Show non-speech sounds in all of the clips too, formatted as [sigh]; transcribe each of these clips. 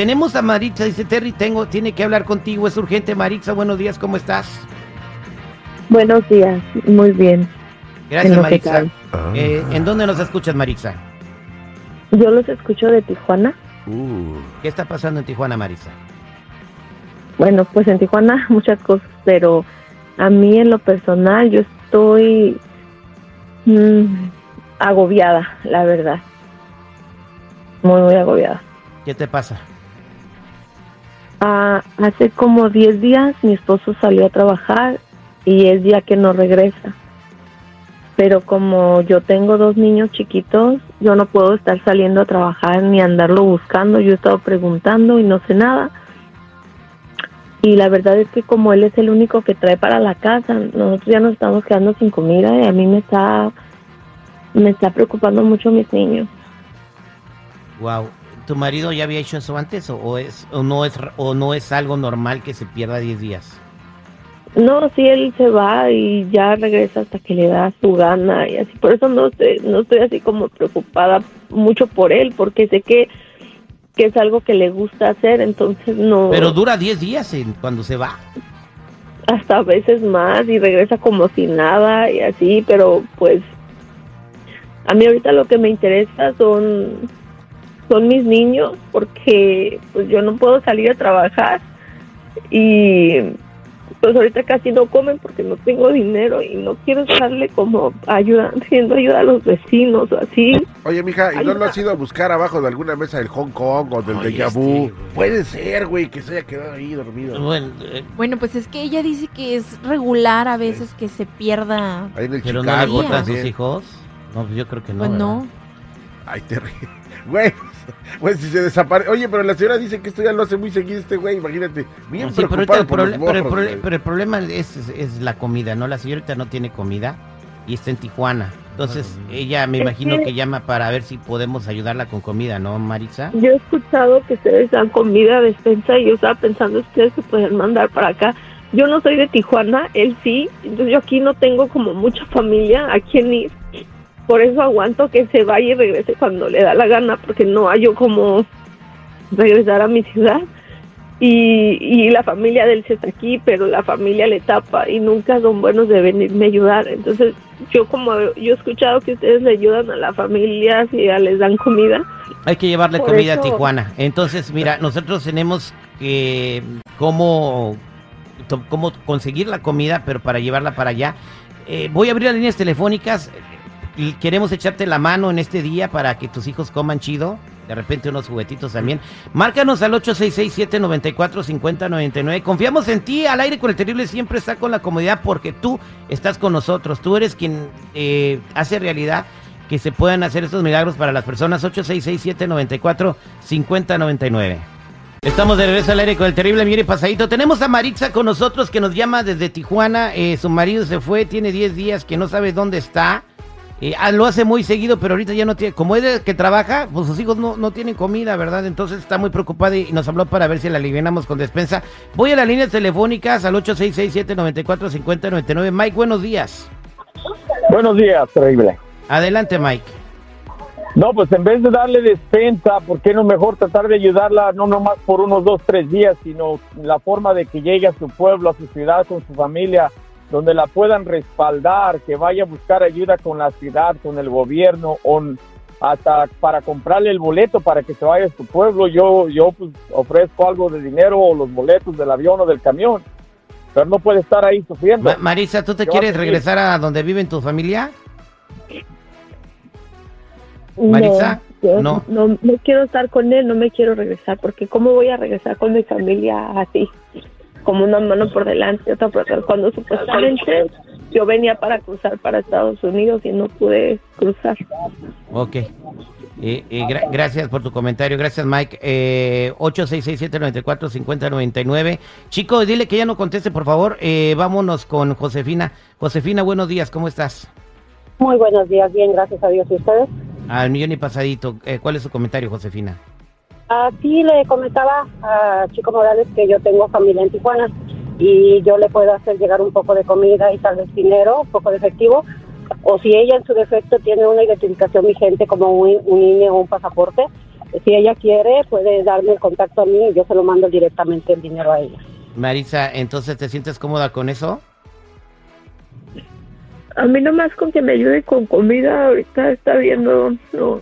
tenemos a Maritza, dice Terry, tengo, tiene que hablar contigo, es urgente. Maritza, buenos días, ¿cómo estás? Buenos días, muy bien. Gracias, En Maritza. Eh, ¿En dónde nos escuchas, Maritza? Yo los escucho de Tijuana. Uh, ¿Qué está pasando en Tijuana, Maritza? Bueno, pues en Tijuana [laughs] muchas cosas, pero a mí en lo personal yo estoy mm, agobiada, la verdad. Muy, muy agobiada. ¿Qué te pasa? Ah, hace como 10 días mi esposo salió a trabajar y es día que no regresa. Pero como yo tengo dos niños chiquitos, yo no puedo estar saliendo a trabajar ni andarlo buscando. Yo he estado preguntando y no sé nada. Y la verdad es que como él es el único que trae para la casa, nosotros ya nos estamos quedando sin comida y a mí me está me está preocupando mucho mis niños. Wow. ¿Tu marido ya había hecho eso antes o, o es o no es o no es algo normal que se pierda 10 días? No, sí, él se va y ya regresa hasta que le da su gana y así. Por eso no estoy, no estoy así como preocupada mucho por él, porque sé que, que es algo que le gusta hacer, entonces no. Pero dura 10 días en- cuando se va. hasta a veces más y regresa como si nada y así, pero pues a mí ahorita lo que me interesa son son mis niños porque pues yo no puedo salir a trabajar y pues ahorita casi no comen porque no tengo dinero y no quiero estarle como ayuda, [laughs] haciendo ayuda a los vecinos o así. Oye, mija, ¿y no lo has ido a buscar abajo de alguna mesa del Hong Kong o del Oye, Deja este, Vu? Puede ser, güey, que se haya quedado ahí dormido. Bueno, eh, Bueno, pues es que ella dice que es regular a veces que se pierda. Ahí en el pero no le Chicago gustan sus hijos. No, pues yo creo que no. Pues no. Ay, te ríes. Güey, güey, si se desaparece. Oye, pero la señora dice que esto ya lo hace muy seguido este güey, imagínate. Bien pero, el por los pero el pero problema es, es- es la comida, ¿no? La señorita no tiene comida y está en Tijuana. Entonces, ella me imagino que- que llama para ver si podemos ayudarla con comida, ¿no, Maritza? Yo he escuchado que ustedes dan comida, despensa, y yo estaba pensando ustedes se pueden mandar para acá. Yo no soy de Tijuana, él sí, entonces yo aquí no tengo como mucha familia a quien ir. Por eso aguanto que se vaya y regrese cuando le da la gana, porque no hay yo como regresar a mi ciudad. Y, y la familia de él sí está aquí, pero la familia le tapa y nunca son buenos de venirme a ayudar. Entonces, yo como yo he escuchado que ustedes le ayudan a la familia, si ya les dan comida, Hay que llevarle comida a Tijuana. Entonces, mira, nosotros tenemos que cómo, cómo conseguir la comida, pero para llevarla para allá. Eh, voy a abrir las líneas telefónicas. Queremos echarte la mano en este día para que tus hijos coman chido. De repente unos juguetitos también. Márcanos al 866-794-5099. Confiamos en ti. Al aire con el terrible siempre está con la comodidad porque tú estás con nosotros. Tú eres quien eh, hace realidad que se puedan hacer estos milagros para las personas. 866-794-5099. Estamos de regreso al aire con el terrible Mire Pasadito. Tenemos a Maritza con nosotros que nos llama desde Tijuana. Eh, su marido se fue, tiene 10 días que no sabe dónde está. Eh, ah, lo hace muy seguido, pero ahorita ya no tiene. Como es el que trabaja, pues sus hijos no, no tienen comida, ¿verdad? Entonces está muy preocupada y nos habló para ver si la alivianamos con despensa. Voy a las líneas telefónicas al 866-794-5099. Mike, buenos días. Buenos días, terrible. Adelante, Mike. No, pues en vez de darle despensa, ¿por qué no mejor tratar de ayudarla no nomás por unos dos, tres días, sino la forma de que llegue a su pueblo, a su ciudad, con su familia, donde la puedan respaldar, que vaya a buscar ayuda con la ciudad, con el gobierno, o hasta para comprarle el boleto para que se vaya a su pueblo. Yo, yo pues, ofrezco algo de dinero o los boletos del avión o del camión, pero no puede estar ahí sufriendo. Ma- Marisa, ¿tú te ¿Qué va a quieres regresar a donde vive tu familia? No, Marisa, yo no. no. no quiero estar con él, no me quiero regresar, porque ¿cómo voy a regresar con mi familia así? Como una mano por delante, otra por atrás, cuando supuestamente yo venía para cruzar para Estados Unidos y no pude cruzar. Ok. Eh, eh, gra- gracias por tu comentario. Gracias, Mike. Eh, 866-794-5099. Chico, dile que ya no conteste, por favor. Eh, vámonos con Josefina. Josefina, buenos días. ¿Cómo estás? Muy buenos días, bien, gracias a Dios. ¿Y ustedes? Al millón y pasadito. Eh, ¿Cuál es su comentario, Josefina? Aquí le comentaba a Chico Morales que yo tengo familia en Tijuana y yo le puedo hacer llegar un poco de comida y tal vez dinero, un poco de efectivo. O si ella en su defecto tiene una identificación vigente como un, un INE o un pasaporte, si ella quiere, puede darme el contacto a mí y yo se lo mando directamente el dinero a ella. Marisa, entonces ¿te sientes cómoda con eso? A mí nomás con que me ayude con comida, ahorita está viendo, no.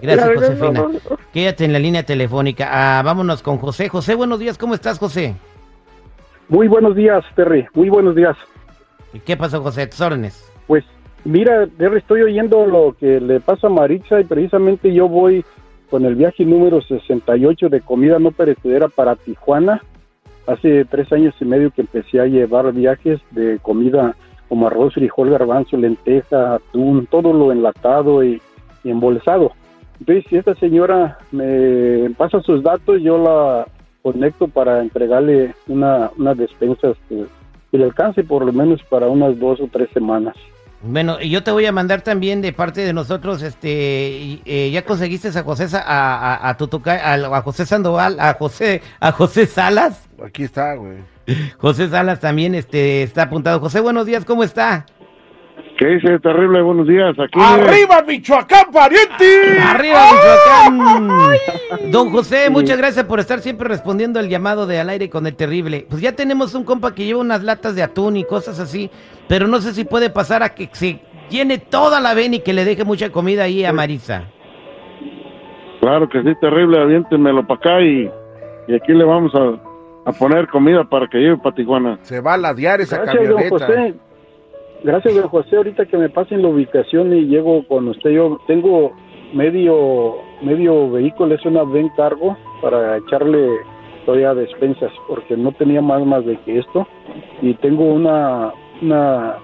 Gracias, verdad, Josefina. no, no. Quédate en la línea telefónica. Ah, vámonos con José. José, buenos días. ¿Cómo estás, José? Muy buenos días, Terry. Muy buenos días. ¿Y ¿Qué pasó, José? Tus órdenes. Pues mira, Terry, estoy oyendo lo que le pasa a Maritza y precisamente yo voy con el viaje número 68 de comida no perecedera para Tijuana. Hace tres años y medio que empecé a llevar viajes de comida como arroz, frijol, garbanzo, lenteja, atún, todo lo enlatado y, y embolsado. Entonces, si esta señora me pasa sus datos, yo la conecto para entregarle una, unas despensas que, que le alcance por lo menos para unas dos o tres semanas. Bueno, y yo te voy a mandar también de parte de nosotros, este, eh, ya conseguiste a José, a, a, a, a José Sandoval, a José, a José Salas. Aquí está, güey. [laughs] José Salas también, este, está apuntado. José, buenos días, ¿cómo está? ¿Qué dice? Terrible, buenos días. Aquí, ¡Arriba, Michoacán, pariente! Arriba, Michoacán. Don José, muchas gracias por estar siempre respondiendo al llamado de al aire con el terrible. Pues ya tenemos un compa que lleva unas latas de atún y cosas así, pero no sé si puede pasar a que se llene toda la ven y que le deje mucha comida ahí a Marisa. claro que sí, terrible, aviéntenmelo para acá y, y aquí le vamos a, a poner comida para que lleve para Tijuana. Se va a ladear esa Gracias, don camioneta. José. Gracias, José. Ahorita que me pasen la ubicación y llego con usted, yo tengo medio medio vehículo, es una ven cargo para echarle todavía despensas, porque no tenía más más de que esto. Y tengo una una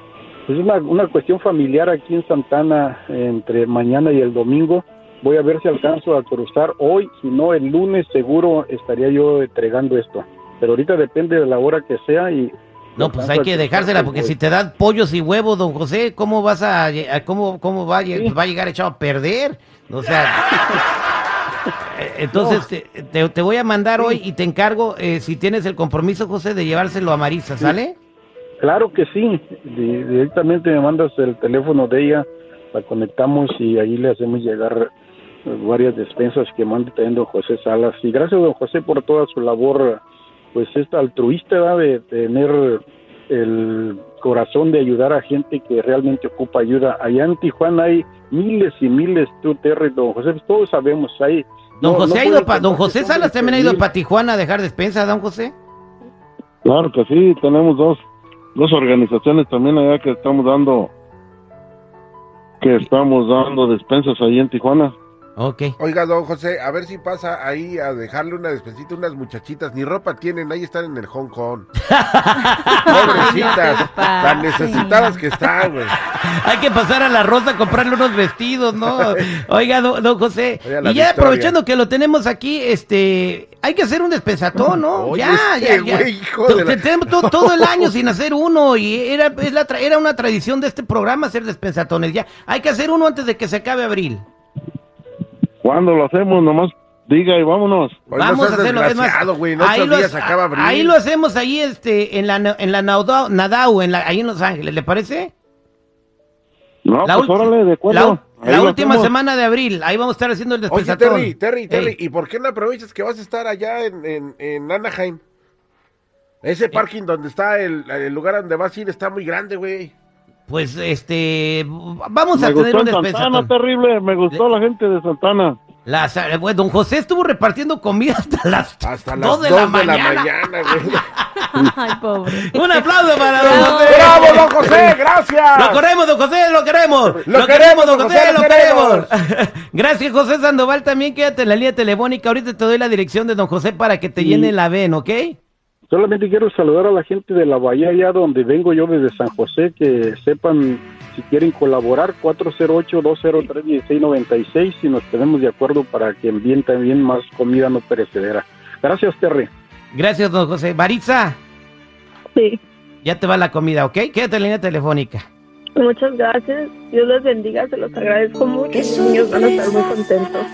pues una, una cuestión familiar aquí en Santana entre mañana y el domingo. Voy a ver si alcanzo a cruzar hoy, si no el lunes seguro estaría yo entregando esto. Pero ahorita depende de la hora que sea y No, pues hay que dejársela, porque si te dan pollos y huevos, don José, ¿cómo vas a, a- cómo, cómo va, Sí. va a llegar echado a perder? O sea, [laughs] eh, entonces te, te- te voy a mandar hoy y te encargo, eh, si tienes el compromiso, José, de llevárselo a Marisa, ¿sale? Claro que sí. Di- directamente me mandas el teléfono de ella, la conectamos y ahí le hacemos llegar eh, varias despensas que manda también don José Salas. Y gracias don José por toda su labor, pues esta altruista ¿verdad? de tener el corazón de ayudar a gente que realmente ocupa ayuda. Allá en Tijuana hay miles y miles, tú Terry, don José, pues todos sabemos, hay... Don no- José no ha ido puede pa- don José Salas también ha ido 20,000. para Tijuana a dejar despensa, don José. Claro que sí, tenemos dos, dos organizaciones también allá que estamos dando que estamos dando despensas ahí en Tijuana. Ok. Oiga, don José, a ver si pasa ahí a dejarle una despensita a unas muchachitas. Ni ropa tienen, ahí están en el Hong Kong. [laughs] Pobrecitas, tan necesitadas que están, güey. Hay que pasar a la Rosa a comprarle unos vestidos, ¿no? Oiga, don, don José, Oiga, y ya Victoria. aprovechando que lo tenemos aquí, este, hay que hacer un despensatón, ¿no? Oye, ya, este ya, ya. güey, hijo de la- Te- Tenemos todo, todo el año [laughs] sin hacer uno y era, es la tra- era una tradición de este programa hacer despensatones. Ya, hay que hacer uno antes de que se acabe abril. Cuando lo hacemos, nomás diga y vámonos. Hoy Vamos no a hacerlo, es más. En ahí ocho lo, días ha- acaba abril. ahí lo hacemos ahí, este, en la, en la Naudau, Nadau, en la, ahí en Los Ángeles, ¿le parece? No, La pues ult- órale, de La, acuerdo. ul- Ahí la lo última hacemos. semana de abril, ahí vamos a estar haciendo el Oye, despensatón. Terry, Terry, Terry, Ey. ¿y por qué no aprovechas que vas a estar allá en, en, en Anaheim? Ese parking donde está el, el lugar donde vas a ir está muy grande, güey. Pues este, vamos Me a tener gustó un Santana, terrible. Me gustó la gente de Santana. Las- eh, bueno, don José estuvo repartiendo comida hasta las Hasta las 2 de, dos la, mañana. güey. [laughs] Ay, pobre. Un aplauso para don. José. ¡Bravo, don José! ¡Gracias! Lo queremos, don José, lo queremos. Lo queremos, don José, lo lo queremos. [laughs] Gracias, José Sandoval. También quédate en la línea telefónica. Ahorita te doy la dirección de don José para que te llene la ven, ¿ok? Solamente quiero saludar a la gente de la Bahía, allá donde vengo yo desde San José, que sepan si quieren colaborar, 408-203-1696, si nos ponemos de acuerdo para que envíen también más comida no perecedera. Gracias, Terry. Gracias, don José. Maritza, Sí, ya te va la comida, ¿ok? Quédate en la línea telefónica. muchas gracias. Dios les bendiga, se los agradezco mucho. Los niños van a estar muy contentos.